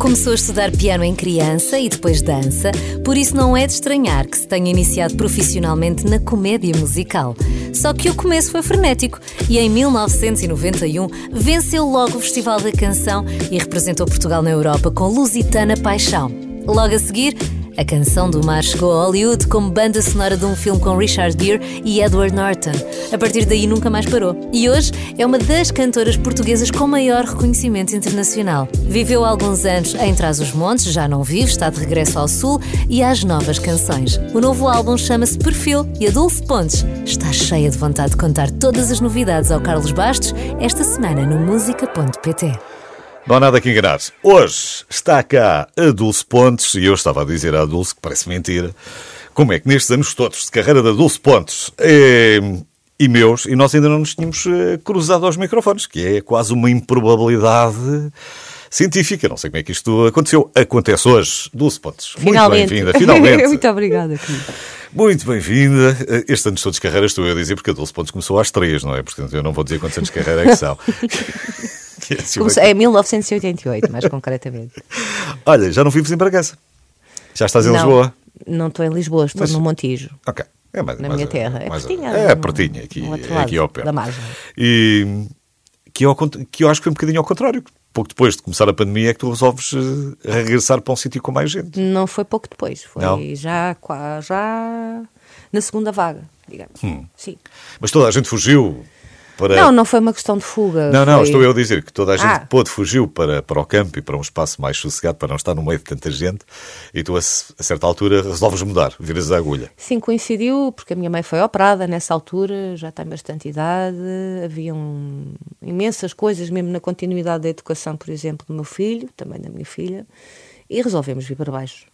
Começou a estudar piano em criança e depois dança, por isso não é de estranhar que se tenha iniciado profissionalmente na comédia musical. Só que o começo foi frenético e em 1991 venceu logo o Festival da Canção e representou Portugal na Europa com Lusitana Paixão. Logo a seguir, a canção do mar chegou a Hollywood como banda sonora de um filme com Richard Gere e Edward Norton. A partir daí nunca mais parou. E hoje é uma das cantoras portuguesas com maior reconhecimento internacional. Viveu alguns anos em Trás-os-Montes, já não vive, está de regresso ao Sul e às novas canções. O novo álbum chama-se Perfil e a Dulce Pontes está cheia de vontade de contar todas as novidades ao Carlos Bastos esta semana no música.pt. Não há nada que enganar-se. Hoje está cá a Dulce Pontes, e eu estava a dizer à Dulce, que parece mentira, como é que nestes anos todos de carreira da Dulce Pontes é, e meus, e nós ainda não nos tínhamos eh, cruzado aos microfones, que é quase uma improbabilidade científica. Não sei como é que isto aconteceu. Acontece hoje. Dulce Pontes. Muito bem-vinda, finalmente. Muito obrigada, querido. Muito bem-vinda. Este ano todos de carreira estou eu a dizer, porque a Dulce Pontes começou às três, não é? Portanto, eu não vou dizer quantos anos de carreira é que são. É 1988, mais concretamente. Olha, já não vives em Bragança. Já estás em não, Lisboa? Não estou em Lisboa, estou Mas... no Montijo. Ok. É mais, na mais, minha terra. É pertinho. É, pertinho, aqui, aqui ao pé. Da margem. E que eu, que eu acho que foi um bocadinho ao contrário. Pouco depois de começar a pandemia é que tu resolves uh, regressar para um sítio com mais gente. Não foi pouco depois, foi não? já, já na segunda vaga, digamos. Hum. Sim. Mas toda a gente fugiu para... Não, não foi uma questão de fuga. Não, foi... não, estou eu a dizer que toda a gente ah. pôde, fugiu para, para o campo e para um espaço mais sossegado, para não estar no meio de tanta gente, e tu, a, a certa altura, resolves mudar, viras a agulha. Sim, coincidiu, porque a minha mãe foi operada nessa altura, já tem bastante idade, haviam imensas coisas, mesmo na continuidade da educação, por exemplo, do meu filho, também da minha filha, e resolvemos vir para baixo.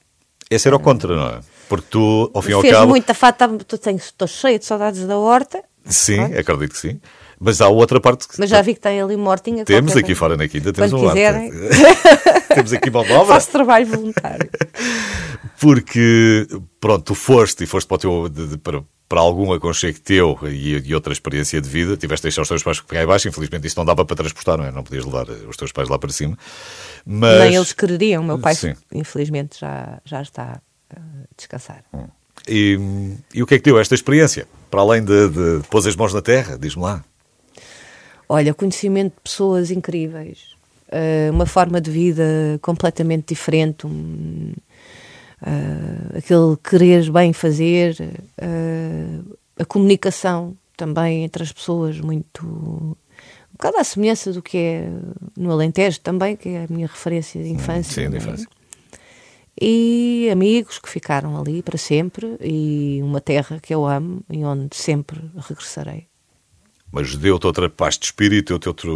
Esse era o contra, não é? Porque tu, ao fim e ao Fez cabo... muita falta, estou cheia de saudades da horta. Sim, acredito que sim. Mas há outra parte que. Mas já vi que tem ali mortinha. Temos aqui fora na quinta, temos Quando um quiserem. temos aqui uma obra. Faço trabalho voluntário. Porque, pronto, tu foste e foste para, o teu, de, de, para, para algum aconchego teu e, e, outra experiência de vida. Tiveste de deixar os teus pais pegar abaixo. Infelizmente isso não dava para transportar, não é? Não podias levar os teus pais lá para cima. Mas... Nem eles quereriam. Meu pai, Sim. infelizmente, já, já está a descansar. Hum. E, e, o que é que deu esta experiência? Para além de, de pôs as mãos na terra, diz-me lá. Olha, conhecimento de pessoas incríveis, uh, uma forma de vida completamente diferente, um, uh, aquele querer bem fazer, uh, a comunicação também entre as pessoas muito um bocado à semelhança do que é no Alentejo também, que é a minha referência de infância. Sim, de é? infância. E amigos que ficaram ali para sempre e uma terra que eu amo e onde sempre regressarei mas deu-te outra paz de espírito, deu-te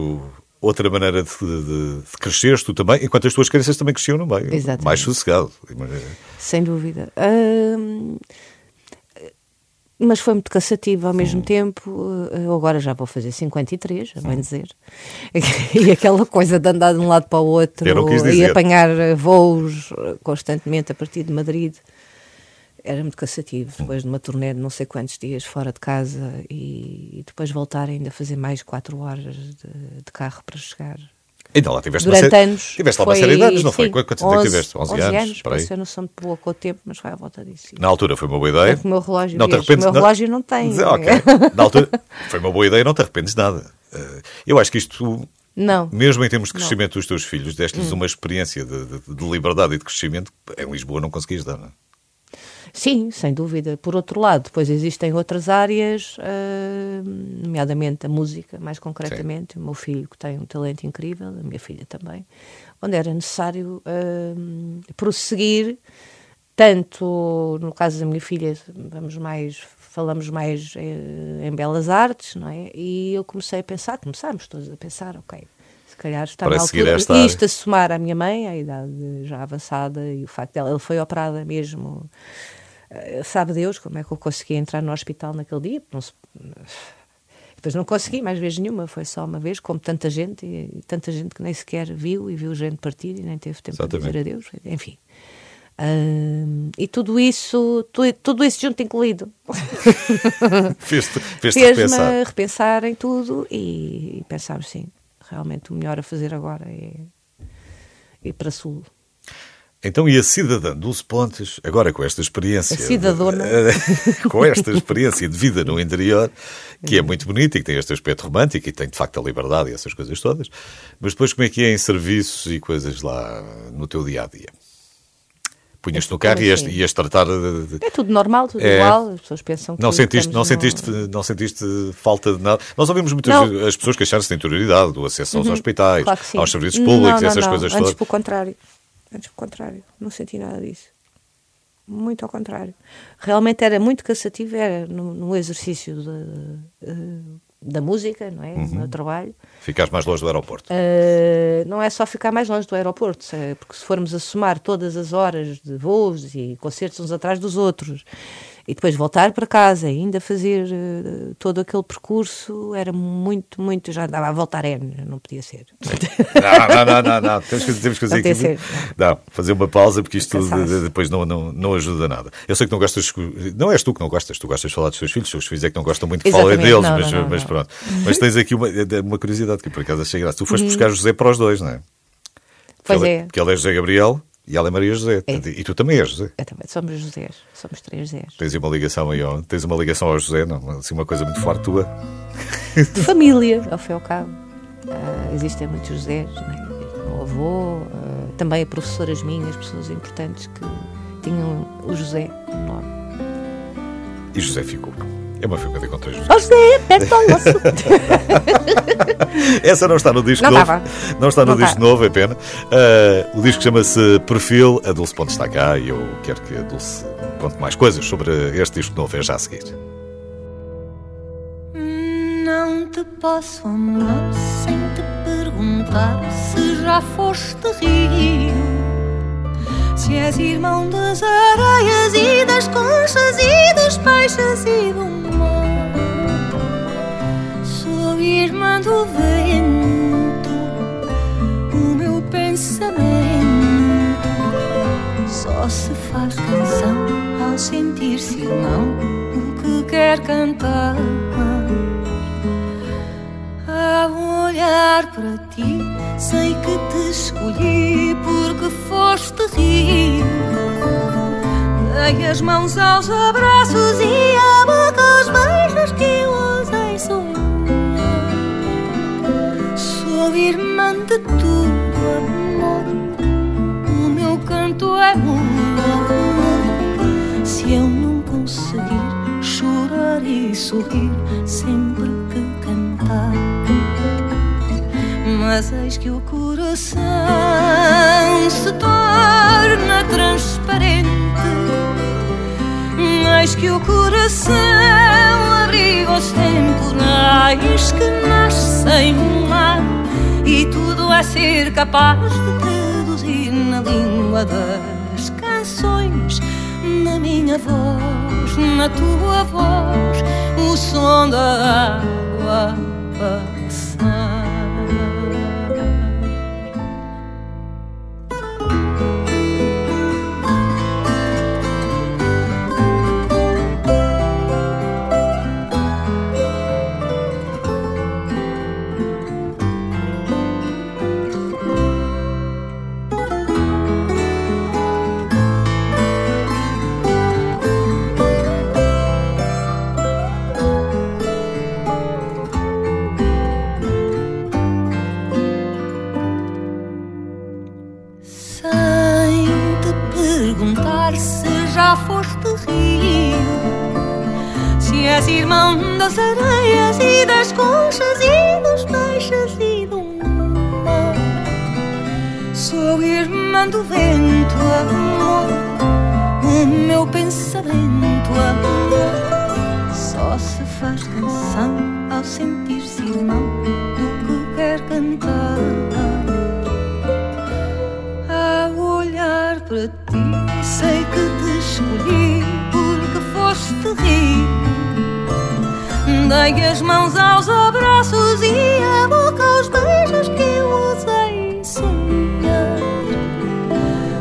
outra maneira de, de, de, crescer, tu também, enquanto as tuas crianças também cresciam no meio, Exatamente. mais sossegado. Sem dúvida. mas foi muito cansativo ao mesmo hum. tempo. Eu agora já vou fazer 53, a bem hum. dizer. E aquela coisa de andar de um lado para o outro e apanhar voos constantemente a partir de Madrid era muito cansativo, depois de uma turnê de não sei quantos dias fora de casa e, depois voltar ainda a fazer mais 4 horas de, de carro para chegar. Então lá tiveste Durante uma série, anos. Tiveste lá uma série de anos, não foi? Quanto tempo tiveste? 11, 11 anos? anos, por isso eu não sou muito boa com o tempo, mas vai à volta disso. Sim. Na altura foi uma boa ideia. É o meu relógio, não te arrependes, o meu relógio não, tem. Ok. Na altura foi uma boa ideia, não te arrependes nada. Eh, eu acho que isto não. Mesmo em termos de crescimento não. dos teus filhos, deste-lhes hum. uma experiência de, de, de, liberdade e de crescimento em Lisboa não conseguis dar, não é? Sim, sem dúvida. Por outro lado, depois existem outras áreas, uh, nomeadamente a música, mais concretamente. Sim. O meu filho, que tem um talento incrível, a minha filha também, onde era necessário uh, prosseguir, tanto no caso da minha filha, vamos mais, falamos mais uh, em belas artes, não é? E eu comecei a pensar, começámos todos a pensar, ok, se calhar está Para na altura. Esta isto a somar à minha mãe, a idade já avançada, e o facto dela, ela foi operada mesmo sabe Deus como é que eu consegui entrar no hospital naquele dia. Não se... Depois não consegui mais vez nenhuma, foi só uma vez, como tanta gente, e tanta gente que nem sequer viu e viu gente partir e nem teve tempo Exatamente. para dizer adeus. Enfim. E tudo isso, tudo, tudo isso junto incluído, fez-me fez repensar. repensar em tudo e, e pensar sim, realmente o melhor a fazer agora é ir para Sul Então, e a cidadã Dulce Pontes, agora com esta experiência. A cidadona. com esta experiência de vida no interior, que é muito bonita e que tem este aspecto romântico e tem de facto a liberdade e essas coisas todas. Mas depois, como é que é em serviços e coisas lá no teu dia a dia? Punhas-te no carro e ias, ias tratar de, É tudo normal, tudo É. igual. As pessoas pensam que. Não sentiste, não, sentiste, não sentiste falta de nada? Nós ouvimos muitas Não. vezes as pessoas queixarem-se da interioridade, do acesso aos hospitais, Uhum. Claro que sim. aos serviços públicos, não, não, essas coisas Antes, todas. pelo contrário. Antes, pelo contrário. Não senti nada disso. Muito ao contrário. Realmente era muito cansativo, era no, no exercício da, eh, da música, não é? Uhum. No meu trabalho. Ficares mais longe do aeroporto. Uh, não é só ficar mais longe do aeroporto, se- porque se formos a somar todas as horas de voos e concertos uns atrás dos outros e depois voltar para casa ainda fazer uh, todo aquele percurso, era muito, muito. Já andava a voltar N, não podia ser. Não, não, não, não, não. Temos que, temos que fazer Não aqui. Não, fazer uma pausa porque isto de- de- depois não, não, não ajuda nada. Eu sei que não gostas. Não és tu que não gostas, tu gostas de falar dos teus filhos, os teus filhos é que não gostam muito de falar Exatamente, deles, não, mas, mas pronto. Mas tens aqui uma, uma curiosidade que por acaso achei graça. Tu Uhum. foste buscar José para os dois, não é? Pois ele, é. Porque ele é José Gabriel e ela é Maria José. É. E tu também és José. Eu também, somos Josés, somos três Zés. Tens uma ligação aí, ao- tens uma ligação ao José, não? Assim, uma coisa muito forte tua. De família, ao fim e ao cabo. Ah, existem muitos Josés, não é? o avô, ah, também professoras minhas, pessoas importantes que tinham o José no nome. E José ficou. É uma filha que encontrei José. Ó José, perto ao osso! Essa não está no disco Não novo. estava. Não está no Não disco está. novo, é pena. Ah, o disco chama-se Perfil. A Dulce Ponte está cá e eu quero que a Dulce conte mais coisas sobre este disco novo. É já a seguir. Não te posso amar sem te perguntar se já foste rio. Se és irmão das areias e das conchas e dos peixes e do mar. Sou irmã do vento, o meu pensamento só se faz canção ao sentir-se irmão o que quer cantar. Ao olhar para ti, sei que te escolhi porque foste rio. Dei as mãos aos abraços e a boca aos beijos que eu ousei sonhar. Sou irmã de tudo, amor. O meu canto é amor. Se eu não conseguir chorar e sorrir sempre Mas eis que o coração se torna transparente. Eis que o coração abriga os temporais que nascem no mar e tudo é ser capaz de traduzir na língua das canções, na minha voz, na tua voz, o som da água irmão das areias e das conchas e dos peixes e do mar. Sou irmã do vento, amor O meu pensamento, amor. Só se faz canção ao sentir-se irmão Do que quer cantar. Ao olhar para Dei as mãos aos abraços e a boca aos beijos que eu ousei sonhar.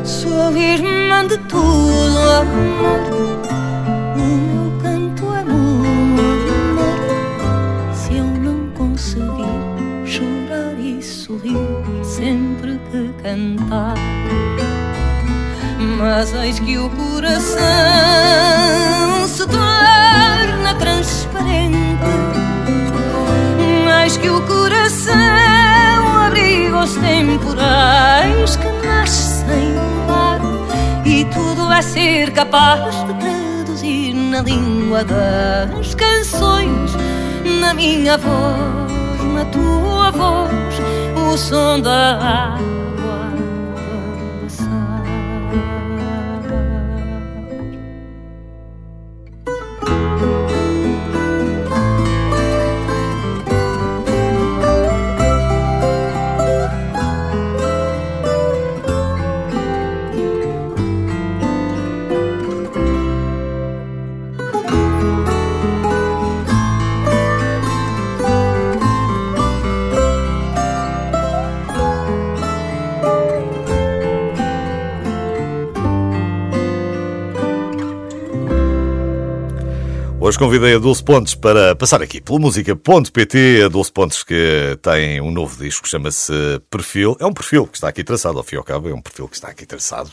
Sou irmã de tudo, amor. O meu canto é amor. Se eu não conseguir chorar e sorrir sempre que cantar. Mas eis que o coração temporais que nascem no ar. E tudo é ser capaz de traduzir na língua das canções, na minha voz, na tua voz, o som da água Hoje convidei a Dulce Pontes para passar aqui pela música.pt. A Dulce Pontes que tem um novo disco, chama-se Perfil. É um perfil que está aqui traçado, ao fim e ao cabo, é um perfil que está aqui traçado,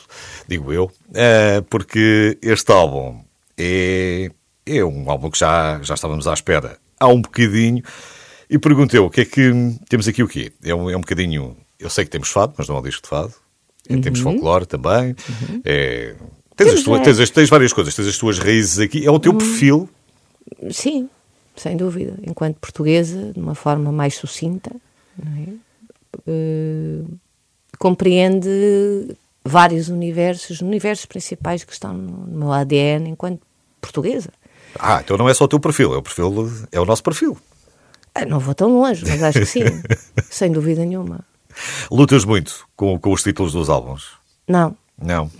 digo eu, é porque este álbum é, é um álbum que já, já estávamos à espera há um bocadinho. E perguntei o que é que. Temos aqui o quê? É um, é um bocadinho. Eu sei que temos fado, mas não é um disco de fado. Uhum. Temos folclore também. Uhum. É, Tens, as tuas, é. tens, tens, várias coisas, tens as tuas raízes aqui. É o teu uhum. perfil Sim, sem dúvida. Enquanto portuguesa, de uma forma mais sucinta, é? uh, compreende vários universos, universos principais que estão no, meu ADN enquanto portuguesa. Ah, então não é só o teu perfil, é o perfil, é o nosso perfil. Ah, não vou tão longe, mas acho que sim, sem dúvida nenhuma. Lutas muito com, com os títulos dos álbuns? Não. Não,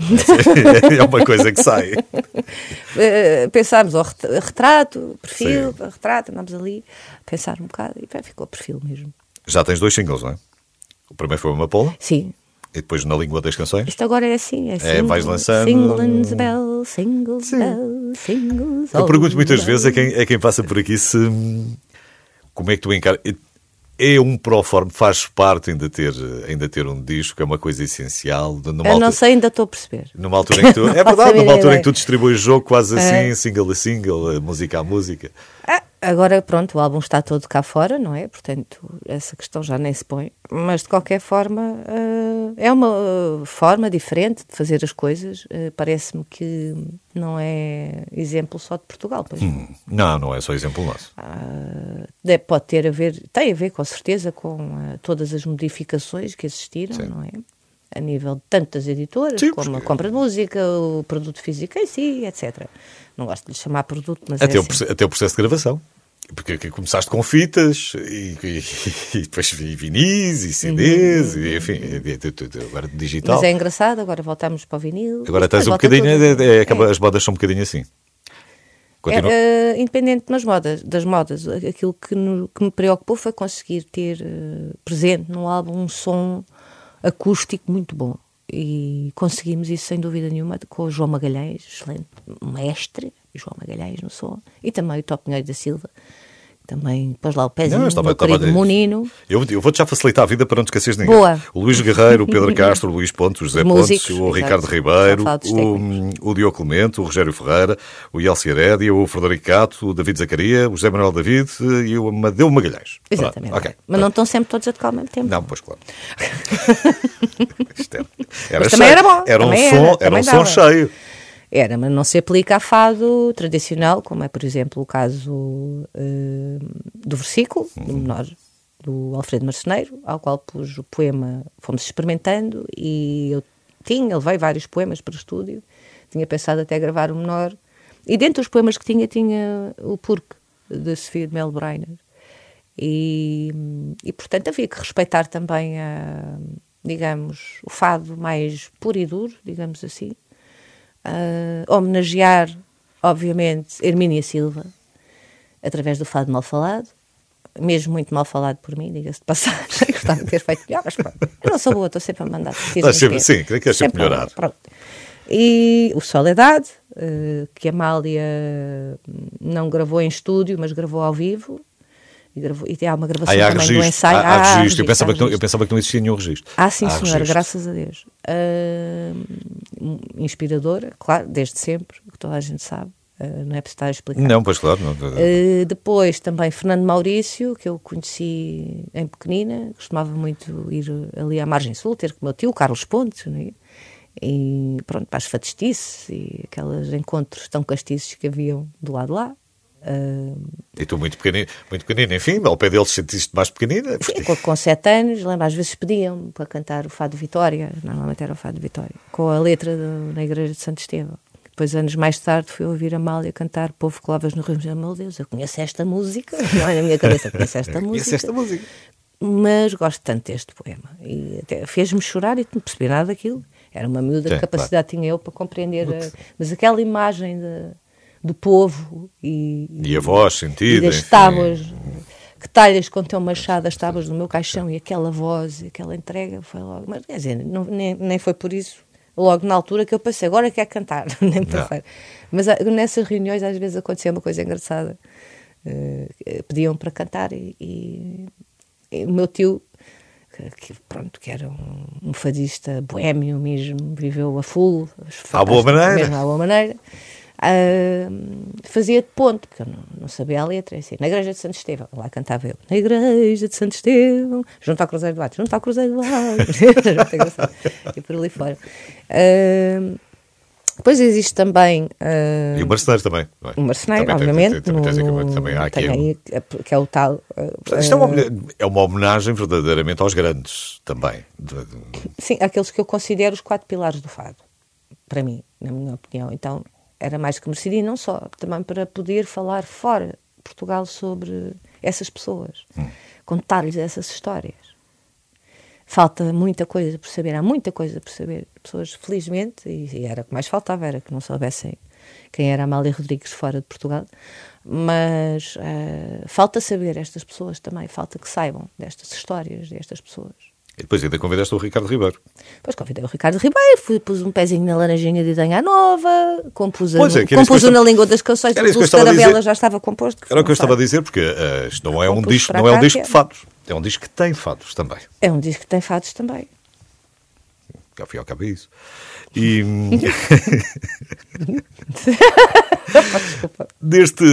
é uma coisa que sai. Uh, pensámos ao retrato, perfil, Sim. retrato, andámos ali a pensar um bocado e ficou perfil mesmo. Já tens dois singles, não é? O primeiro foi uma Paula? Sim. E depois na língua das canções? Isto agora é assim, é assim. É, vais lançando. Singles bell, singles Sim. bell, singles. Eu pergunto muitas vezes a quem, a quem passa por aqui se. Como é que tu encaras é um proforme, faz parte ainda ter, ainda ter um disco, é uma coisa essencial. Numa Eu não sei, ainda estou a perceber. Numa altura em que tu, é verdade, numa altura em que tu distribuis o jogo quase assim, é. single a single, música a música. Ah, agora, pronto, o álbum está todo cá fora, não é? Portanto, essa questão já nem se põe. Mas, de qualquer forma, uh, é uma uh, forma diferente de fazer as coisas. Uh, Parece-me que não é exemplo só de Portugal, pois hum, não. Não, é só exemplo nosso. Deve, pode ter a ver, tem a ver, com certeza, com todas as modificações que existiram, Sim. não é? a nível de tantas editoras, Sim, como a compra de música, o produto físico em si, etc. Não gosto de lhe chamar produto, mas até, é o, assim. até o processo de gravação. Porque começaste com fitas e, e, e depois vinis e CDs, uhum. e, enfim, agora digital. Mas é engraçado, agora voltamos para o vinil. Agora estás um bocadinho, é, é, é, as modas são um bocadinho assim. É, uh, independente das modas, das modas, aquilo que, no, que me preocupou foi conseguir ter uh, presente no álbum um som acústico muito bom. E conseguimos isso sem dúvida nenhuma com o João Magalhães, excelente mestre, João Magalhães no som, e também o Top Pinheiro da Silva, também pôs lá o pezinho não, estava, estava querido Monino. Eu, eu vou-te já facilitar a vida para não te esqueces de ninguém. Boa. O Luís Guerreiro, o Pedro Castro, o Luís Pontes, o José Músicos, Pontes, o Ricardo Ribeiro, o, o Diogo Clemente, o Rogério Ferreira, o Yelsi Herédia, o Frederico Cato, o David Zacaria, o José Manuel David e o Amadeu Magalhães. Exatamente. Okay. Mas não estão sempre todos a tocar ao mesmo tempo. Não, pois claro. era, era, Mas também cheio. era bom. Era um som, era, era um som cheio. Era, mas não se aplica a fado tradicional, como é, por exemplo, o caso uh, do versículo, do uhum. menor, do Alfredo Marceneiro, ao qual pus o poema, fomos experimentando, e eu tinha, levei vários poemas para o estúdio, tinha pensado até gravar o menor, e dentro dos poemas que tinha, tinha o Porque, de Sofia de Mel Breiner. E, e, portanto, havia que respeitar também, a, digamos, o fado mais puro e duro, digamos assim, uh, homenagear, obviamente, Hermínia Silva, através do Fado Mal Falado, mesmo muito mal falado por mim, diga-se de passagem, gostava de ter feito melhor, mas pronto, eu não sou boa, estou sempre a mandar. Sempre, sim, creio que é sempre melhorar. Pronto. E o Soledade, uh, que a Amália não gravou em estúdio, mas gravou ao vivo, E, gravou, e há uma gravação Ah, há também registro. do ensaio. Há, há Ah, registro. registro, Eu, pensava há que não, eu registro. pensava que não existia nenhum registro. Ah, sim, Há senhora, registro. graças a Deus. Ah, inspiradora, claro, desde sempre, que toda a gente sabe. Ah, não é preciso estar a explicar. Não, pois claro. Não, Uh, depois também Fernando Maurício, que eu conheci em pequenina, costumava muito ir ali à margem sul, ter com o meu tio, Carlos Pontes, não é? e pronto, para as fadestices e aqueles encontros tão castiços que haviam do lado de lá. Uh, E tu muito pequenino, muito pequenino, enfim, ao pé deles sentiste mais pequenina. sim, com, sete anos, lembro, às vezes pediam para cantar o Fado Vitória, normalmente era o Fado Vitória, com a letra do- na Igreja de Santo Estevão. Depois, anos mais tarde, fui ouvir a Mália cantar Povo que lavas no Rio. Meu Deus, eu conheço esta música. Não é na minha cabeça, conheço esta música. Conheces esta música? mas gosto tanto deste poema. E até fez-me chorar e não percebi nada daquilo. Era uma miúda, Sim, que capacidade tinha eu para compreender. a- mas aquela imagem de- do povo e, E a voz e sentida. das enfim. tábuas que talhas com teu machado as tábuas do meu caixão e aquela voz e aquela entrega foi logo. Mas quer dizer, não- nem, nem foi por isso. Logo na altura que eu pensei, agora quer cantar, nem pensar. Mas ah, nessas reuniões às vezes acontecia uma coisa engraçada. Eh, pediam para cantar e, e- e o meu tio, que, pronto, que era um, um fadista boémio mesmo, viveu a full, À boa maneira. mesmo à boa maneira, ah, fazia de ponto, porque eu não, não sabia a letra, assim, na igreja de Santo Estevão, lá cantava eu, na igreja de Santo Estevão, junto ao Cruzeiro do Ato, junto ao Cruzeiro do engraçado. e por ali fora. Ah, depois existe também ah, E o marceneiro também. não é? o marceneiro, Também tem- obviamente, tem- também no- tem- também há aqui tem um- aí, que é o tal. Portanto, Isto é uma, é uma homenagem verdadeiramente aos grandes também. Sim, aqueles que eu considero os quatro pilares do fado, para mim, na minha opinião. Então, era mais que e não só, também para poder falar fora de Portugal sobre essas pessoas, contar-lhes essas histórias. Falta muita coisa por saber, há muita coisa por saber. Pessoas, felizmente, e, e era o que mais faltava, era que não soubessem quem era Amália Rodrigues fora de Portugal, mas eh, falta saber estas pessoas também, falta que saibam destas histórias, destas pessoas. E depois ainda convidaste o Ricardo Ribeiro. Depois convidei o Ricardo Ribeiro, fui, pus um pezinho na laranjinha de Danha Nova, compus, a, Pois é, compus o na língua das canções, o estava a Caravela dizer. já estava composto. Era o que eu estava a dizer, porque eh, isto não é um disco, não é um disco de fados. É um disco que tem fados também. É um disco que tem fados também. Fim e ao cabo é isso. E deste.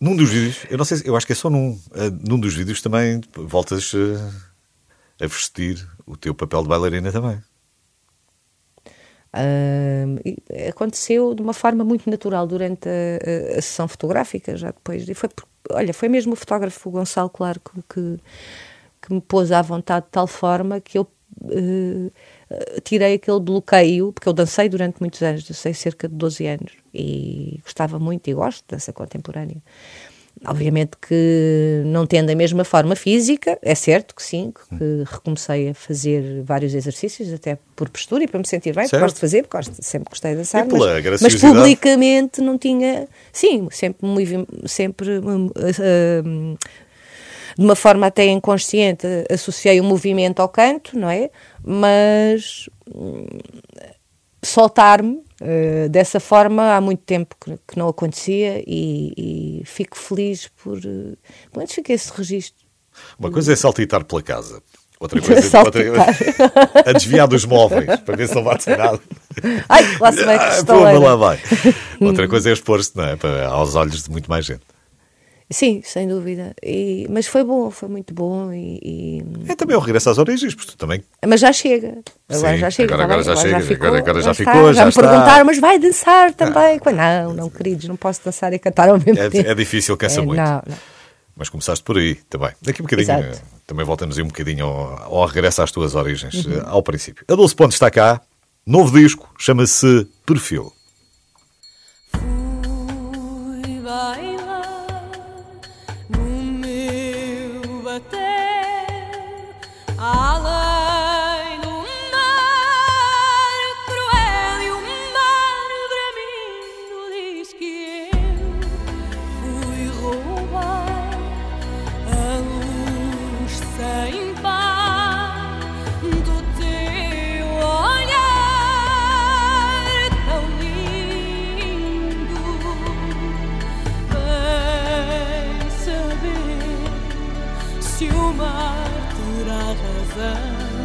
Num dos vídeos, eu não sei, se- eu acho que é só num. eh, Num dos vídeos também voltas eh, a vestir o teu papel de bailarina também. E aconteceu de uma forma muito natural durante a, a- a sessão fotográfica, já depois. E foi, olha, foi mesmo o fotógrafo Gonçalo Claro que, que, que me pôs à vontade de tal forma que eu eh, tirei aquele bloqueio, porque eu dancei durante muitos anos, dancei cerca de 12 anos e gostava muito e gosto de dança contemporânea. Obviamente que não tendo a mesma forma física, é certo que sim, que recomecei a fazer vários exercícios, até por postura e para me sentir bem, porque Certo. gosto de fazer, porque gosto, sempre gostei de dançar, mas, mas publicamente não tinha, sim, sempre, sempre hum, hum, de uma forma até inconsciente, associei o movimento ao canto, não é? Mas hum, soltar-me eh, dessa forma há muito tempo que, que não acontecia e, e fico feliz por. Uh, pelo menos fica esse registro. Uma coisa é saltitar pela casa. Outra coisa Saltitar. outra, a desviar dos móveis para ver se não bate nada. Ai, lá se vai que Ah, pô, lá vai. Outra coisa é expor-se é? Aos olhos de muito mais gente. Sim, sem dúvida. E- mas foi bom, foi muito bom. E, e- É também o regresso às origens, porque também. Mas já chega. Agora Sim, já chega. agora- tá agora já chega, ficou, agora- agora já ficou, já me está. Ah. perguntaram, mas vai dançar também? Não, não, queridos, não posso dançar e cantar ao mesmo tempo. É, é difícil, cansa É, muito. Não, não. Mas começaste por aí também. Daqui a um bocadinho, Exato. também voltamos aí um bocadinho ao, ao regresso às tuas origens, Uhum. eh, ao princípio. A 12 Pontos está cá, novo disco, chama-se Perfil. uma altura razão.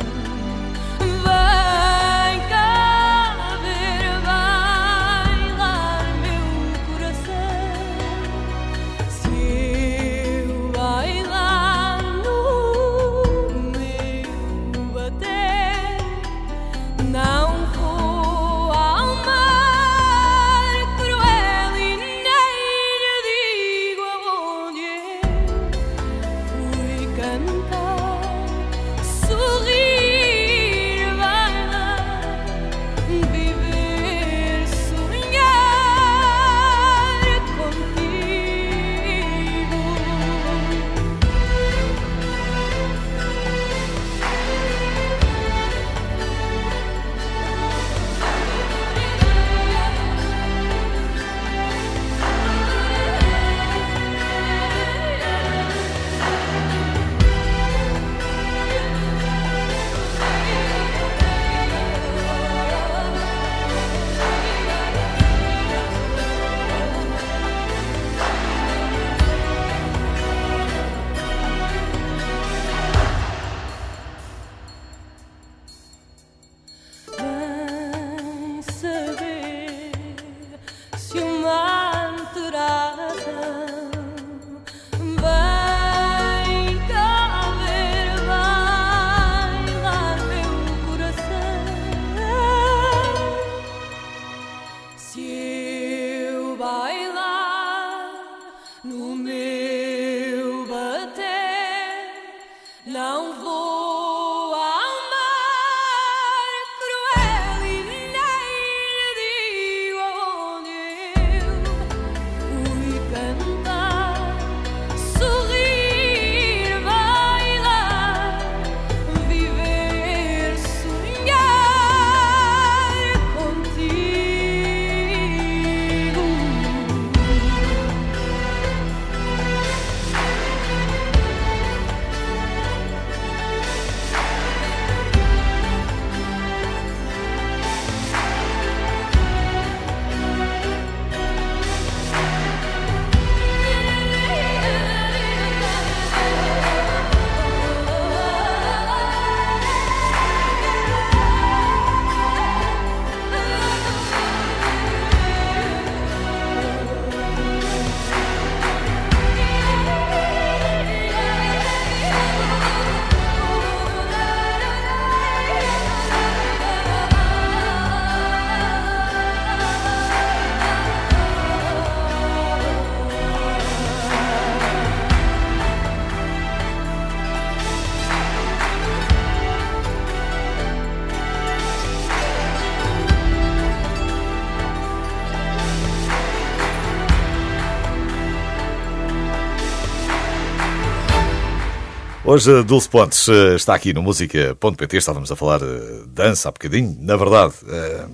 Hoje a Dulce Pontes eh, está aqui no música.pt, estávamos a falar de dança há bocadinho. Na verdade, eh,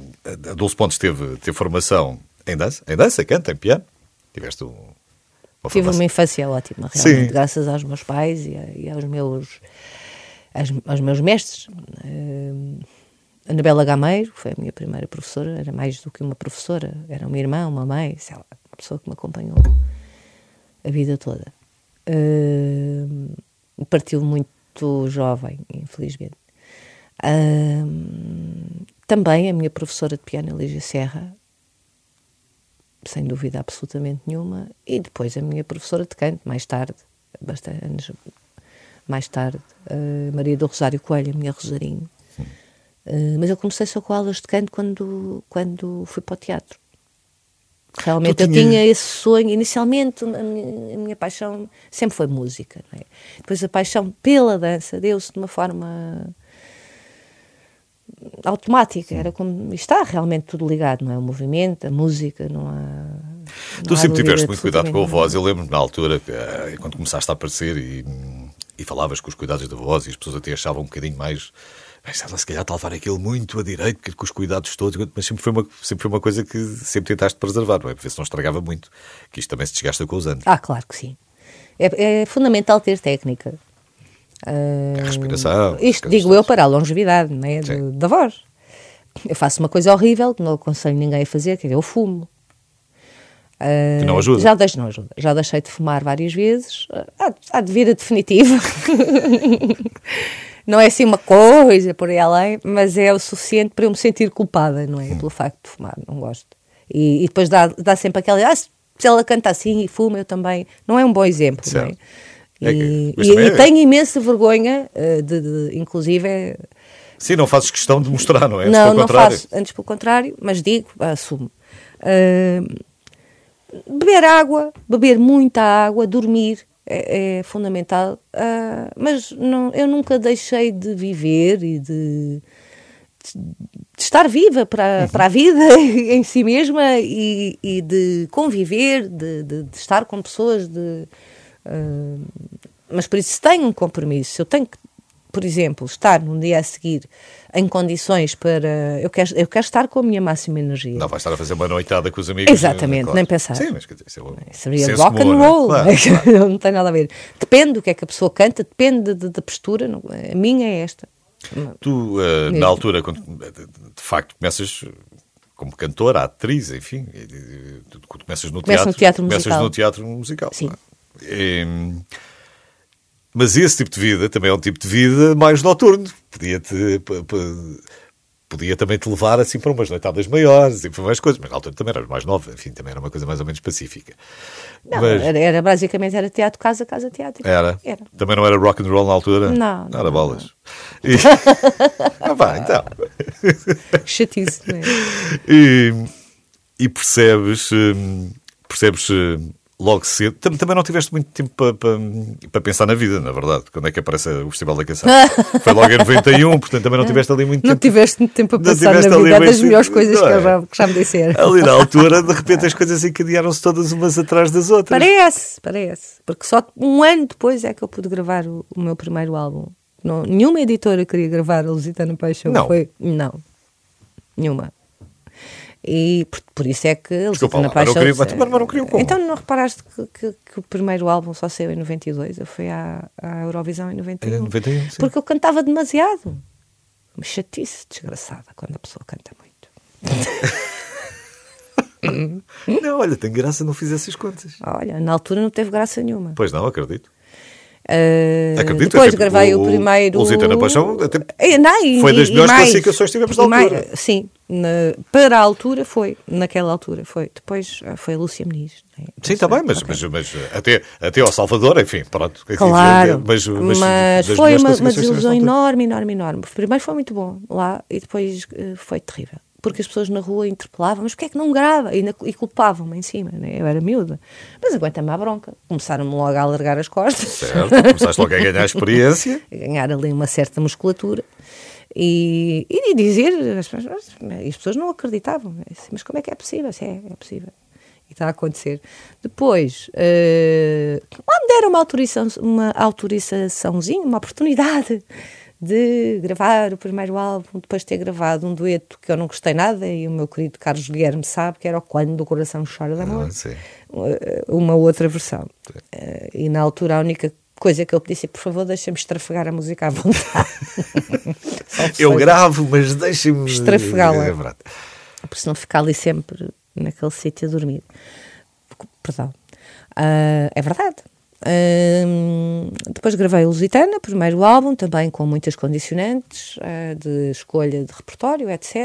a Dulce Pontes teve, teve formação em dança, em dança, canta, em piano. Tiveste um, uma Tive uma infância ótima, realmente, Sim. graças aos meus pais e, e aos meus aos, aos, meus mestres. Uh, Anabela Gameiro foi a minha primeira professora, era mais do que uma professora, era uma irmã, uma mãe, sei lá, uma pessoa que me acompanhou a vida toda. Uh, partiu muito jovem, infelizmente. Uh, também a minha professora de piano, Elígia Serra, sem dúvida absolutamente nenhuma, e depois a minha professora de canto, mais tarde, bastante anos mais tarde, uh, Maria do Rosário Coelho, a minha Rosarinho. Uh, mas eu comecei só com aulas de canto quando, quando fui para o teatro. Realmente eu tinha esse sonho. Inicialmente, a minha, a minha paixão sempre foi música. É? Depois, a paixão pela dança deu-se de uma forma automática. Era como está realmente tudo ligado, não é? O movimento, a música, não há. Não tu há sempre tiveste muito cuidado com a voz. Eu lembro na altura, que, eh, quando começaste a aparecer e, e falavas com os cuidados da voz, e as pessoas até achavam um bocadinho mais ela se calhar está a levar aquilo muito a direito, com os cuidados todos, mas sempre foi uma, sempre foi uma coisa que sempre tentaste preservar, não é? Para ver se não estragava muito, que isto também se desgasta com os anos. Ah, claro que sim. É, é fundamental ter técnica. Uh, a respiração. Isto digo eu para a longevidade não é? da voz. Eu faço uma coisa horrível que não aconselho ninguém a fazer, que é eu fumo. Uh, não ajuda? Já, deixo, não ajuda. já deixei de fumar várias vezes. Há, há de vir a definitiva. não é assim uma coisa por aí além, mas é o suficiente para eu me sentir culpada, não é? Pelo facto de fumar, não gosto. E, e depois dá, dá sempre aquela. Ah, se ela canta assim e fuma, eu também. Não é um bom exemplo, certo. não é? E, é, e, e é... tenho imensa vergonha, uh, de, de, inclusive. Sim, não fazes questão de mostrar, não é? Não, não faço, antes pelo contrário, mas digo, assumo. Uh, beber água, beber muita água, dormir, é, é fundamental, uh, mas não, eu nunca deixei de viver e de, de estar viva para, uhum. para a vida em si mesma e, e de conviver, de, de, de, estar com pessoas, de, uh, mas por isso tenho um compromisso, eu tenho que por exemplo, estar num dia a seguir em condições para. Eu quero, eu quero estar com a minha máxima energia. Não vai estar a fazer uma noitada com os amigos. Exatamente, claro. nem pensar. Sim, mas quer dizer, isso é Seria rock and roll, claro, claro. não tem nada a ver. Depende do que é que a pessoa canta, depende da postura. Não, a minha é esta. Tu, uh, na altura, quando de facto começas como cantora, atriz, enfim, tu começas no teatro, no teatro musical. Começas no teatro musical. Sim. E, mas esse tipo de vida também é um tipo de vida mais noturno. Podia-te. Podia também te levar assim para umas noitadas maiores e para mais coisas, mas na altura também era mais nova, enfim, também era uma coisa mais ou menos pacífica. Não, mas... era, era, basicamente era teatro, casa, casa, teatro. Era? era? Também não era rock and roll na altura? Não. Não era bolas. E... ah, pá, então. Chatice, não é? E, e percebes, hum, percebes hum, logo cedo. Também não tiveste muito tempo para, para, para, pensar na vida, na verdade. Quando é que aparece o Festival da Canção? Foi logo em 91, portanto também não tiveste ali muito não tempo. Não tiveste muito tempo para pensar na vida, é das melhores coisas que, eu já, que já me disseram. Ali na altura, de repente as coisas encadearam-se todas umas atrás das outras. Parece, parece. Porque só um ano depois é que eu pude gravar o, o meu primeiro álbum. Não, nenhuma editora queria gravar a Lusitana Paixão. Não. Foi, não. Nenhuma. E por, por isso é que eles Desculpa, na paixão. Queria, mas, mas não queriam como? Então não reparaste que, que, que, o primeiro álbum só saiu em 92? Eu fui à, à Eurovisão em 91. Em 91 sim. Porque eu cantava demasiado. Uma chatice desgraçada quando a pessoa canta muito. não, olha, tem graça não fiz essas contas. Olha, na altura não teve graça nenhuma. Pois não, acredito. Uh, Acredito, depois gravei o, o primeiro. O Lusita na Paixão até e, não, e, foi das melhores classificações que tivemos na altura. Mais, sim, na, para a altura foi, naquela altura foi. Depois ah, foi a Lúcia Meniz. Né? Sim, está bem, mas, okay. mas, mas, até, até ao Salvador, enfim, pronto. Claro, mas, mas, mas foi uma, uma desilusão enorme, enorme, enorme. Primeiro foi muito bom lá e depois uh, foi terrível porque as pessoas na rua interpelavam, mas porquê é que não grava? E, e culpavam-me em cima, né? eu era miúda. Mas aguenta-me a bronca. Começaram-me logo a alargar as costas. Certo, começaste logo a ganhar experiência. a ganhar ali uma certa musculatura. E, e dizer, as pessoas, as pessoas não acreditavam. Mas como é que é possível? É, é possível. E está a acontecer. Depois, uh, lá me deram uma autorização, uma autorizaçãozinha, uma oportunidade de gravar o primeiro álbum, depois de ter gravado um dueto que eu não gostei nada, e o meu querido Carlos Guilherme sabe, que era o Quando do Coração Chora de Amor. Ah, uma outra versão. Uh, e na altura a única coisa que eu disse, por favor, deixem-me estrafegar a música à vontade. eu gravo, mas deixem-me estrafegá-la. É Por se não ficar ali sempre naquele sítio a dormir. Perdão. Uh, é verdade depois gravei Lusitana, primeiro álbum, também com muitas condicionantes uh, de escolha de repertório, etc.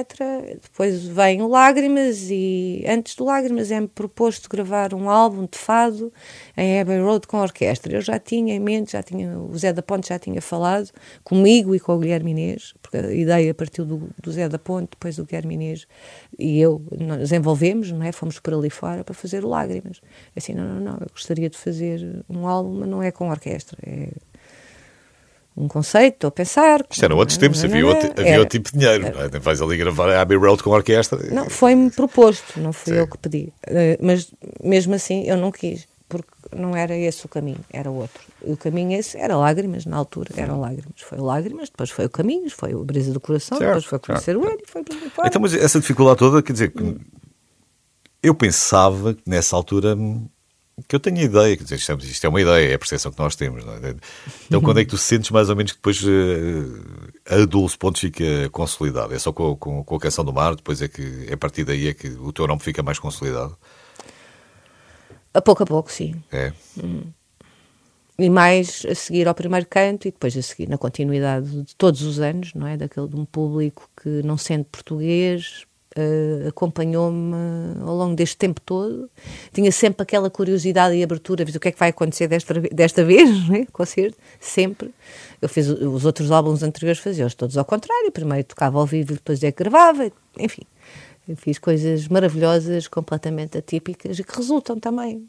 Depois vem o Lágrimas e antes do Lágrimas é-me proposto gravar um álbum de fado em Abbey Road com orquestra. Eu já tinha em mente, já tinha, o Zé da Ponte já tinha falado comigo e com o Guilherme Inês, porque a ideia partiu do, do Zé da Ponte, depois do Guilherme Inês e eu nos envolvemos, não é? Fomos por ali fora para fazer o Lágrimas. Assim, não, não, não, eu gostaria de fazer um álbum, mas não é com orquestra, é um conceito, estou a pensar. Isto era outros tempos, havia, outro, havia outro tipo de dinheiro. Não é? Vais ali gravar a Abbey Road com orquestra. Não, foi-me proposto, não fui Sim. eu que pedi. Eh, mas mesmo assim eu não quis, não era esse o caminho, era outro. O caminho esse era lágrimas, na altura, eram lágrimas. Foi lágrimas, depois foi o caminho, foi o brisa do coração, certo, depois foi conhecer certo. o e foi para fora. Então, mas essa dificuldade toda, quer dizer, eu pensava nessa altura que eu tenho ideia, quer dizer, isto é, isto é uma ideia, é a percepção que nós temos. É? Então, quando é que tu sentes mais ou menos que depois uh, a Dulce Pontos fica consolidado? É só com, com, com, a Canção do Mar, depois é que é a partir daí é que o teu nome fica mais consolidado? A pouco a pouco, sim. É. Hum. E mais a seguir ao primeiro canto e depois a seguir na continuidade de todos os anos, não é? Daquele de um público que não sente português, uh, acompanhou-me ao longo deste tempo todo. Tinha sempre aquela curiosidade e abertura, o que é que vai acontecer desta, desta vez, né? concerto, sempre. Eu fiz os outros álbuns anteriores, fazia-os todos ao contrário. Primeiro tocava ao vivo, depois é que gravava, enfim. Eu fiz coisas maravilhosas, completamente atípicas e que resultam também.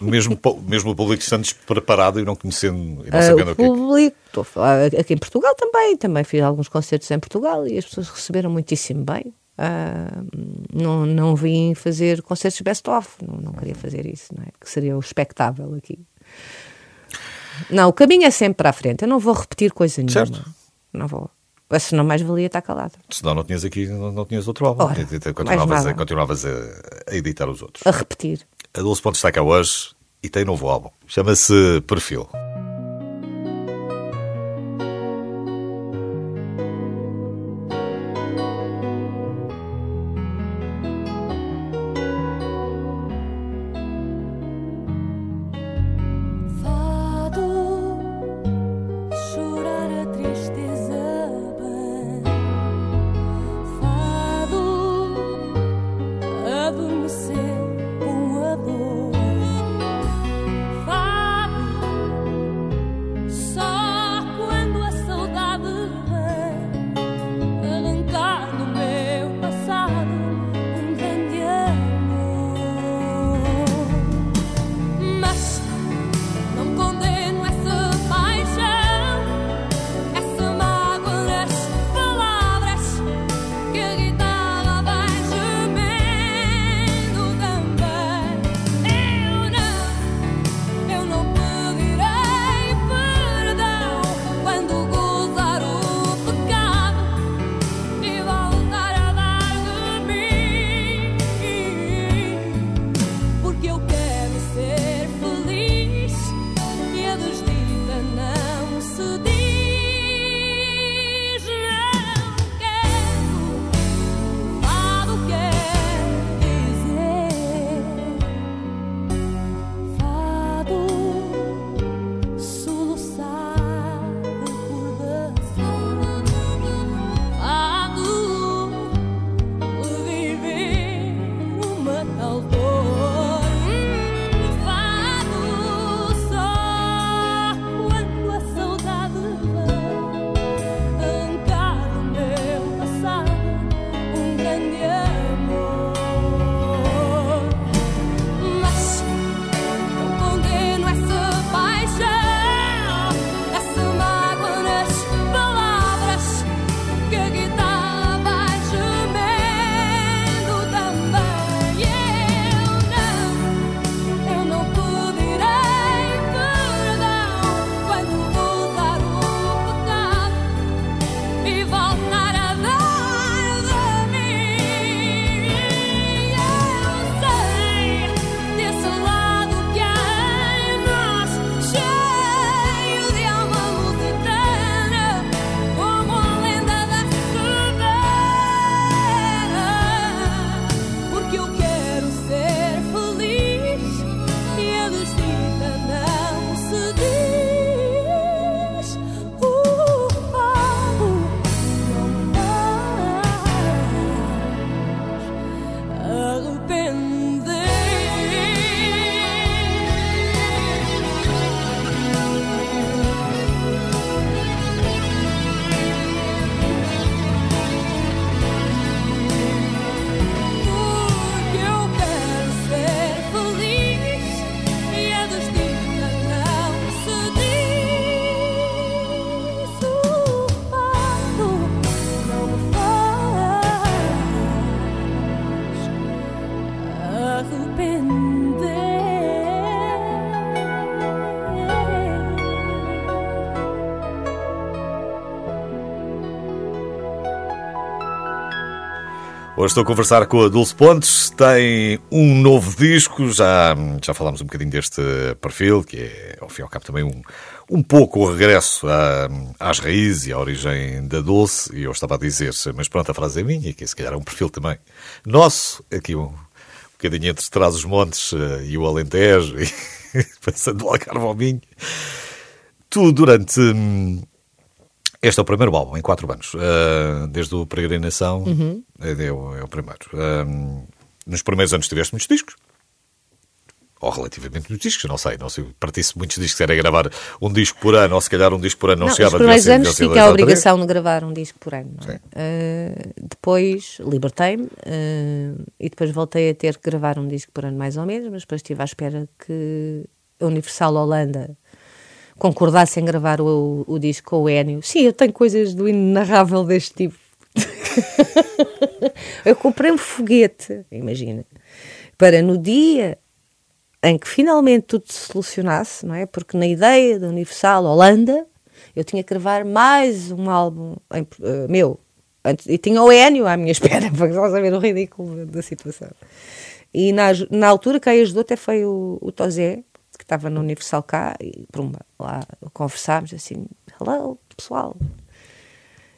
Mesmo, mesmo o público estando despreparado e não conhecendo e não uh, sabendo o, público, estou a falar aqui em Portugal também, também fiz alguns concertos em Portugal e as pessoas receberam muitíssimo bem. Uh, não, não vim fazer concertos best-of, não, não queria fazer isso, não é? que seria o espectável aqui. Não, o caminho é sempre para a frente. Eu não vou repetir coisa nenhuma. Certo. Não vou. Senão mais valia estar calado. Senão não tinhas aqui, não, não tinhas outro álbum. Ora, continuavas, a, continuavas a, a, editar os outros. A repetir. A Dulce Pontes está cá hoje e tem novo álbum. Chama-se Perfil. Hoje estou a conversar com a Dulce Pontes, tem um novo disco, já, já falámos um bocadinho deste perfil, que é, ao fim e ao cabo, também um, um pouco o regresso às raízes e à origem da Dulce, e eu estava a dizer, mas pronto, a frase é minha, que se calhar é um perfil também nosso, aqui um, um bocadinho entre trás os montes uh, e o Alentejo, e passando do Algarve ao Minho. Tu, durante... Hum, este é o primeiro álbum, em quatro anos. Uh, desde o Peregrinação, uhum. é, é, o, é, o, primeiro. Uh, nos primeiros anos tiveste muitos discos. Ou relativamente muitos discos, não sei. Não sei, partisse muitos discos, era gravar um disco por ano, ou se calhar um disco por ano não, não chegava. Nos primeiros anos fica a obrigação de gravar um disco por ano. É? Uh, depois libertei-me e depois voltei a ter que gravar um disco por ano mais ou menos, mas depois estive à espera que a Universal Holanda concordasse em gravar o, o, disco com o Enio. Sim, eu tenho coisas do inenarrável deste tipo. eu comprei um foguete, imagina, para no dia em que finalmente tudo se solucionasse, não é? Porque na ideia da Universal Holanda eu tinha que gravar mais um álbum em, uh, meu. Antes, e tinha o Enio à minha espera, para só saber o ridículo da situação. E na, na altura quem ajudou até foi o, o Tozé, que estava no Universal cá, e prumba, lá conversámos assim, hello, pessoal.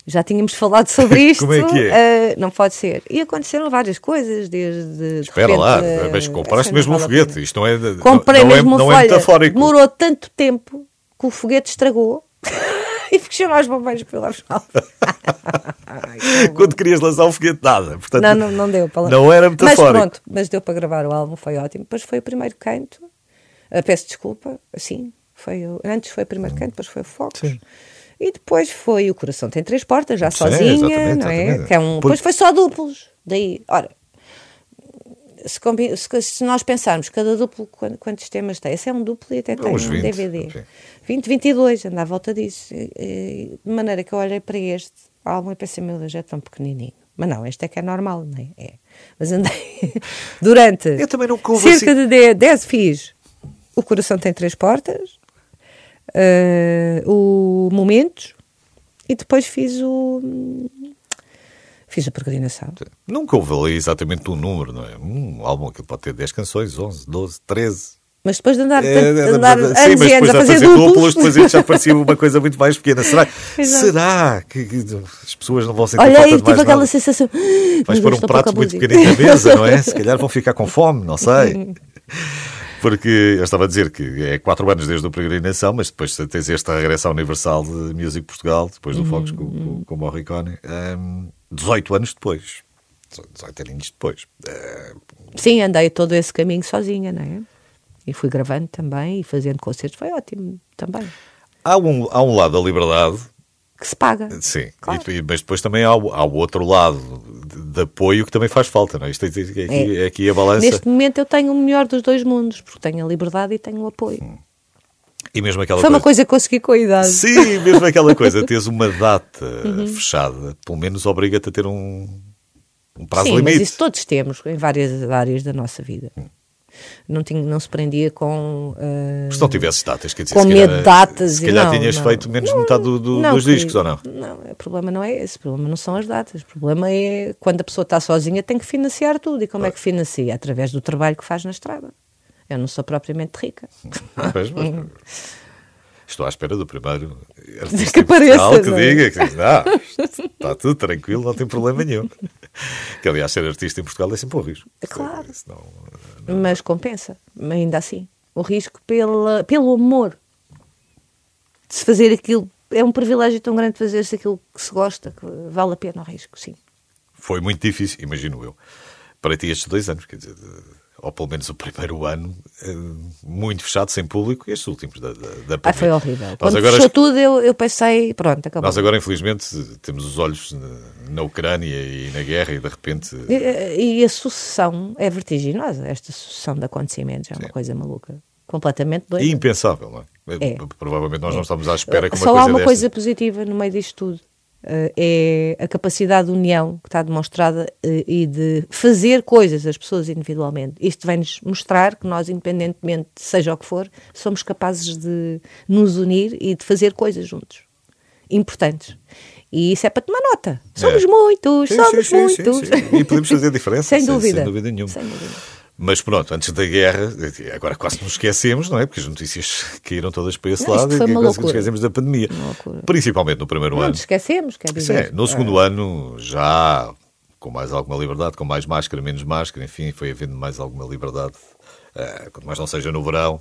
Já tínhamos falado sobre isto. Como é que é? Uh, não pode ser. E aconteceram várias coisas, desde. Espera de repente, lá, uh, mas compraste mesmo um foguete. Isto não é. Comprei não, mesmo é, não folha. é metafórico. Demorou tanto tempo que o foguete estragou. e fui chamar os bombeiros para ir lá Quando querias lançar o foguete, nada. Portanto, não, não, não deu para lá. Não era metafórico. Mas pronto, mas deu para gravar o álbum, foi ótimo. Depois foi o primeiro canto Uh, peço desculpa, sim, foi o, antes foi o primeiro canto, depois foi o Fox. Sim. E depois foi o Coração Tem Três Portas, já Sim, sozinha, não é? Que é um, depois foi só duplos. Daí, ora, se, se, se, nós pensarmos cada duplo quantos temas tem, esse é um duplo e até tem um 20, DVD. Okay. 20, 22, anda à volta disso. de maneira que eu olhei para este álbum e pensei, meu Deus, é tão pequenininho. Mas não, este é que é normal, não é? é. Mas andei durante cerca assim. de 10, fiz o Coração Tem Três Portas, uh, o Momentos, e depois fiz o. Fiz a peregrinação. Nunca houve ali exatamente um número, não é? Um álbum que pode ter 10 canções, 11, 12, 13. Mas depois de andar, é, de andar sim, anos mas depois a fazer, fazer duplos, depois já parecia uma coisa muito mais pequena. Será, será que, que, as pessoas não vão sentir Olha, falta mais tive aquela nada? sensação. Vais pôr um prato muito pequenino na mesa, não é? Se calhar vão ficar com fome, não sei. Porque eu estava a dizer que é quatro anos desde a peregrinação, mas depois tens esta regressão universal de Music Portugal, depois do uhum, Fox com, com, com o Morricone, um, 18 anos depois. 18 aninhos depois. Uh... Sim, andei todo esse caminho sozinha, não é? E fui gravando também e fazendo concertos, foi ótimo também. Há um, há um lado da liberdade que se paga. Sim, claro. e, mas depois também há, há o outro lado de, apoio que também faz falta, não é? Isto é, aqui, é. é aqui a balança. Neste momento eu tenho o melhor dos dois mundos, porque tenho a liberdade e tenho o apoio. Hum. E mesmo aquela Foi coisa... uma coisa que consegui com a idade. Sim, mesmo aquela coisa, teres uma data uhum. fechada, pelo menos obriga-te a ter um, um prazo Sim, limite. mas isso todos temos em várias áreas da nossa vida. Hum não, tinha, não se prendia com. Uh, se não tivesse datas, quer dizer, com medo de datas. Se calhar não, tinhas não, feito menos não, metade do, do, dos discos, ou não? Não, o problema não é esse. O problema não são as datas. O problema é quando a pessoa está sozinha, tem que financiar tudo. E como é que financia? Através do trabalho que faz na estrada. Eu não sou propriamente rica. Pois, mas, Estou à espera do primeiro artista que, apareça, que é? diga que não, está tudo tranquilo, não tem problema nenhum. Que aliás, ser artista em Portugal é sempre um risco. É claro. Senão, não... Mas compensa, ainda assim. O risco pela, pelo amor de se fazer aquilo. É um privilégio tão grande fazer-se aquilo que se gosta, que vale a pena o risco, sim. Foi muito difícil, imagino eu. Para ti estes dois anos, quer dizer, ou pelo menos o primeiro ano, eh, muito fechado, sem público, e estes últimos da, da, da ah, Foi horrível. Nós Quando agora, fechou tudo, eu, eu pensei, pronto, acabou. Nós agora, infelizmente, temos os olhos na Ucrânia e na guerra e de repente... E, e a sucessão é vertiginosa, esta sucessão de acontecimentos, é uma Sim. coisa maluca. Completamente doida. E impensável, não é? é. Provavelmente nós é. não estamos à espera que uma Só coisa há uma desta... coisa positiva no meio disto tudo é a capacidade de união que está demonstrada uh, e de fazer coisas as pessoas individualmente. Isto vai-nos mostrar que nós, independentemente, seja o que for, somos capazes de nos unir e de fazer coisas juntos. Importantes. E isso é para tomar nota. Somos é. muitos, sim, somos sim, muitos. Sim, e podemos fazer diferença. sem, dúvida. sem dúvida nenhuma. Sem dúvida. Mas pronto, antes da guerra, agora quase nos esquecemos, não é? Porque as notícias caíram todas para esse não, lado e quase nos esquecemos da pandemia. Principalmente no primeiro não ano. Não esquecemos, quer dizer. Sim, no segundo é. ano já com mais alguma liberdade, com mais máscara, menos máscara, enfim, foi havendo mais alguma liberdade. Uh, quanto mais não seja no verão.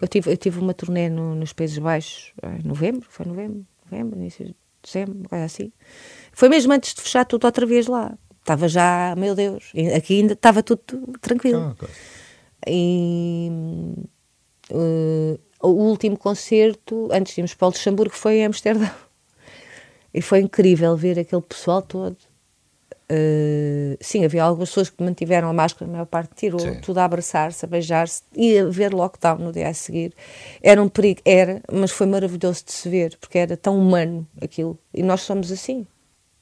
Eu tive, eu tive uma turnê no, nos Países Baixos em novembro, foi novembro, novembro, início de dezembro, coisa assim. Foi mesmo antes de fechar tudo outra vez lá. Estava já, meu Deus, aqui ainda estava tudo tranquilo. Ah, okay. E uh, o último concerto, antes de irmos para o Luxemburgo, foi em Amsterdão. E foi incrível ver aquele pessoal todo. Uh, sim, havia algumas pessoas que mantiveram a máscara, a maior parte tirou, sim. tudo a abraçar-se, a beijar-se, e a ver lockdown no dia a seguir. Era um perigo, era, mas foi maravilhoso de se ver, porque era tão humano aquilo. E nós somos assim.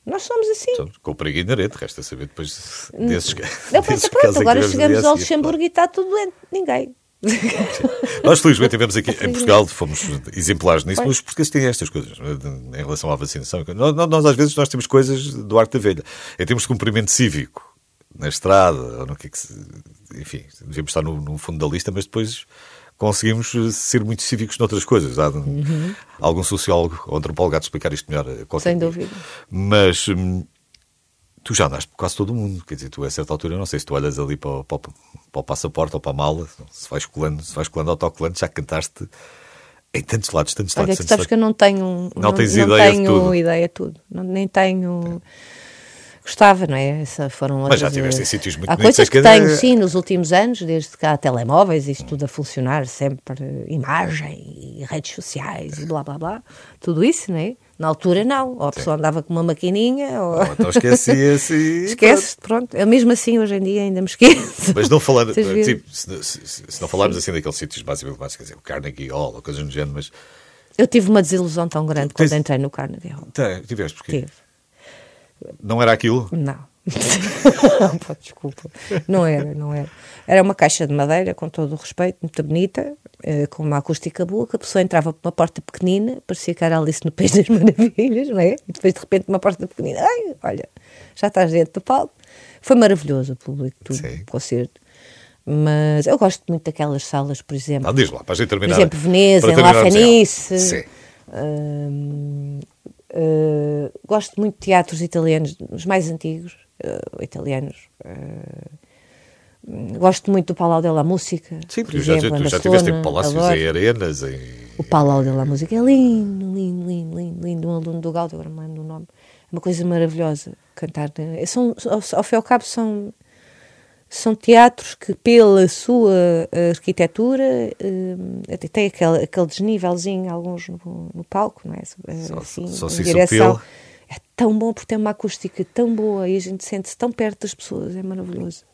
Nós somos assim. Somos, com o perigo inerente, resta saber depois desses, não, desses pronto, casos. Agora chegamos ao Luxemburgo e está tudo doente. Ninguém. Nós, felizmente, tivemos aqui em Portugal, fomos exemplares nisso, mas os portugueses têm estas coisas em relação à vacinação. Nós, nós, às vezes, nós temos coisas do arte da velha. Em termos de cumprimento cívico, na estrada, ou no que, é que se, enfim, devemos estar no, no fundo da lista, mas depois conseguimos ser muito cívicos noutras coisas. Há uhum. algum sociólogo ou antropólogo a explicar isto melhor. Eh, Sem dúvida. Mas hum, tu já andaste por quase todo o mundo. Quer dizer, tu a certa altura, não sei se tu olhas ali para, para, para o passaporte ou para a mala, se vais colando, se vais colando autocolante, já cantaste em tantos lados, tantos lados. Olha, que sabes que eu não tenho, não, não tens não ideia tenho de tudo. ideia de tudo. Não, nem tenho... É gostava, não é? Essa foram Mas já tiveste em sítios muito Há coisas que tenho, sim, nos últimos anos, desde que há telemóveis, isto tudo a funcionar, sempre imagem e redes sociais e blá blá blá, tudo isso, não é? Na altura não, ou a pessoa andava com uma maquininha, ou... ou então esquecia-se e... Esquece, pronto. Eu mesmo assim, hoje em dia, ainda me esqueço. Mas não falando, tipo, se, se, se, não falarmos assim daqueles sítios basicamente, quer dizer, o Carnegie Hall, ou coisas do género, mas... Eu tive uma desilusão tão grande Tens... quando entrei no Carnegie Hall. Tiveste, porquê? Tive. Não era aquilo? Não. Pô, desculpa. Não era, não era. Era uma caixa de madeira, com todo o respeito, muito bonita, eh, com uma acústica boa, que a pessoa entrava por uma porta pequenina, parecia que era Alice no País das Maravilhas, não é? E depois, de repente, uma porta pequenina, ai, olha, já estás dentro do palco. Foi maravilhoso o público, tudo, Sim. o concerto. Mas eu gosto muito daquelas salas, por exemplo. Ah, diz lá, para a gente terminar. Por exemplo, Veneza, em La Fenice. Sim. Hum, Uh, gosto muito de teatros italianos, os mais antigos, uh, italianos. Uh, gosto muito do Palau della Música. Sim, porque exemplo, tu já tiveste em palácios adoro. e arenas. Em... O Palau della Música é lindo, lindo, lindo, lindo, lindo. Um aluno do Gaudio, agora me lembro do nome. É uma coisa maravilhosa cantar. São, ao, ao fim e ao cabo, são são teatros que, pela sua arquitetura, uh, tem aquele, aquele desnívelzinho, alguns no, no palco, não é? Só, assim, só em direção. É tão bom porque tem uma acústica tão boa e a gente sente-se tão perto das pessoas, é maravilhoso.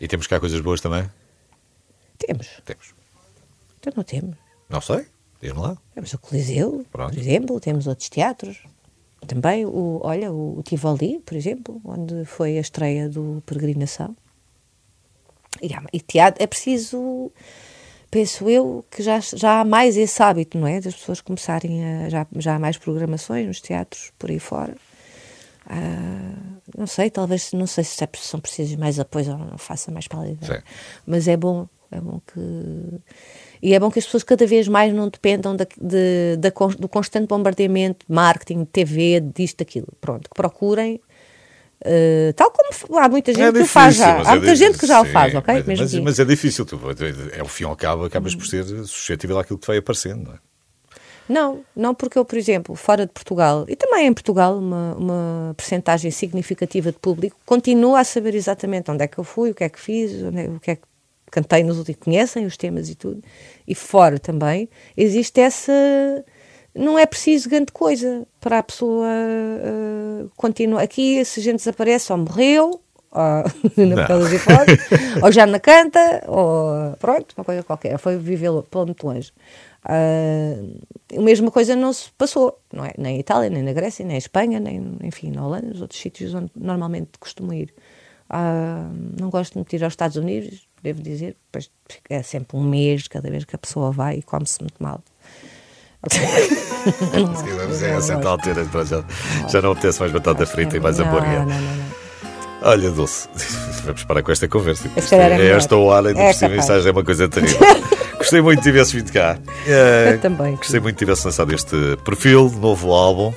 E temos cá coisas boas também? Temos. Temos. Então não temos. Não sei, diz-me lá. Temos o Coliseu, Pronto. por exemplo, temos outros teatros. Também, o, olha, o Tivoli, por exemplo, onde foi a estreia do Peregrinação. E, teatro é preciso, penso eu, que já, já há mais esse hábito, não é? Das pessoas começarem a. Já, já há mais programações nos teatros por aí fora. Ah, não sei, talvez, não sei se é, são precisos mais apoios ou não faça mais ali. Mas é bom, é bom que. E é bom que as pessoas cada vez mais não dependam da, de, da, do constante bombardeamento de marketing, de TV, disto, daquilo. Pronto, que procurem Uh, tal como há muita gente é difícil, que o faz já. Há é muita gente que já sim, o faz, ok? Mas, mas, mas, é difícil. Tu, é o fim ao cabo, acabas por ser suscetível àquilo que te vai aparecendo, não é? Não, não porque eu, por exemplo, fora de Portugal, e também em Portugal, uma, uma percentagem significativa de público continua a saber exatamente onde é que eu fui, o que é que fiz, é, o que é que cantei nos últimos, conhecem os temas e tudo. E fora também existe essa não é preciso grande coisa para a pessoa uh, continuar. Aqui, se a gente desaparece, ou morreu, ou, na ou já na canta, ou pronto, uma coisa qualquer. Foi viver pelo muito longe. Uh, a mesma coisa não se passou, não é? Nem em Itália, nem na Grécia, nem em Espanha, nem, enfim, na Holanda, nos outros sítios onde normalmente costumo ir. Uh, não gosto muito de ir aos Estados Unidos, devo dizer, é sempre um mês cada vez que a pessoa vai e come-se muito mal. Vamos a essa altura, já, já não apetece mais batata frita e mais hambúrguer. Não, não, não. Olha, Dulce, vamos parar com esta conversa. É É esta hora e É por cima capaz. mensagem é uma coisa terrível. Gostei muito de tivesse vindo cá. Eh, Eu também. Gostei muito de tivesse lançado este perfil, novo álbum.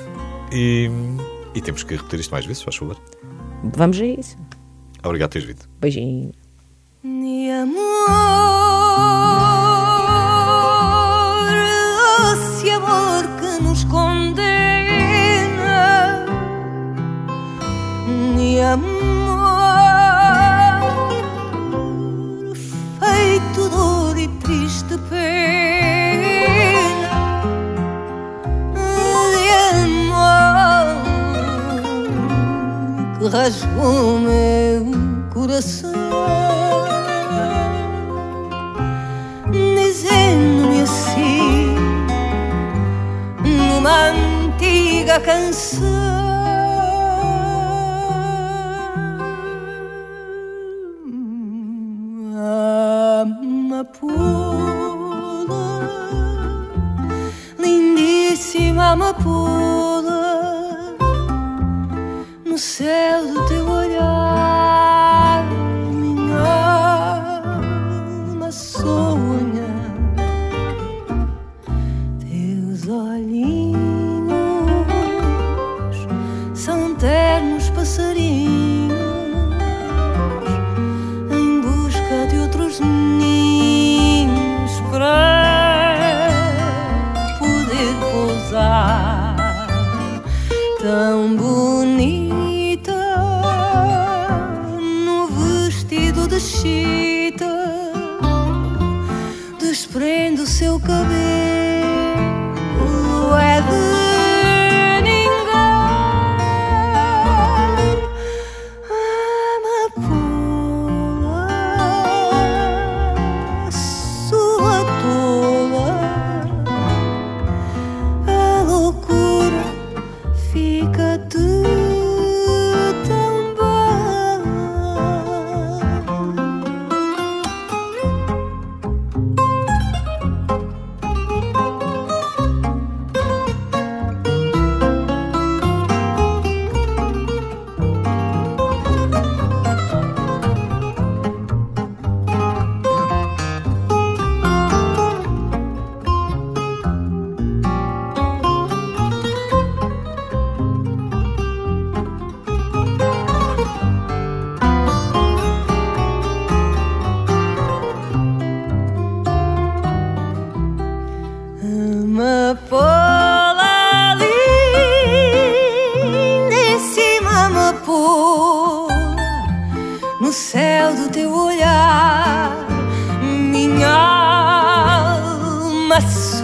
E, e temos que repetir isto mais vezes, faz favor. Vamos a isso. Obrigado por teres vindo. Beijinho. Mi amor, feito dor e triste pena. De amor que rasgou meu coração dizendo-me assim numa antiga canção amapola lindíssima amapola no céu do teu olhar,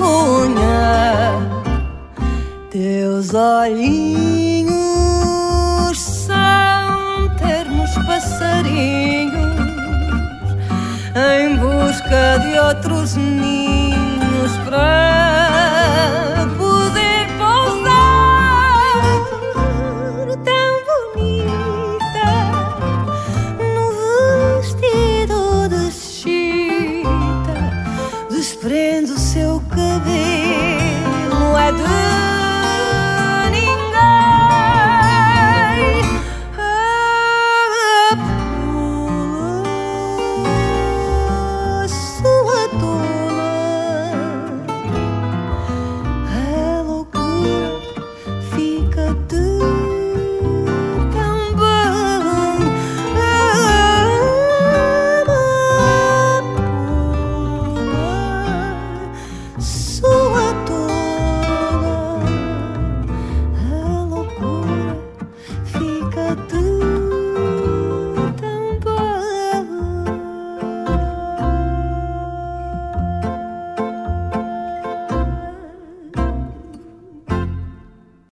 sonha teus olhinhos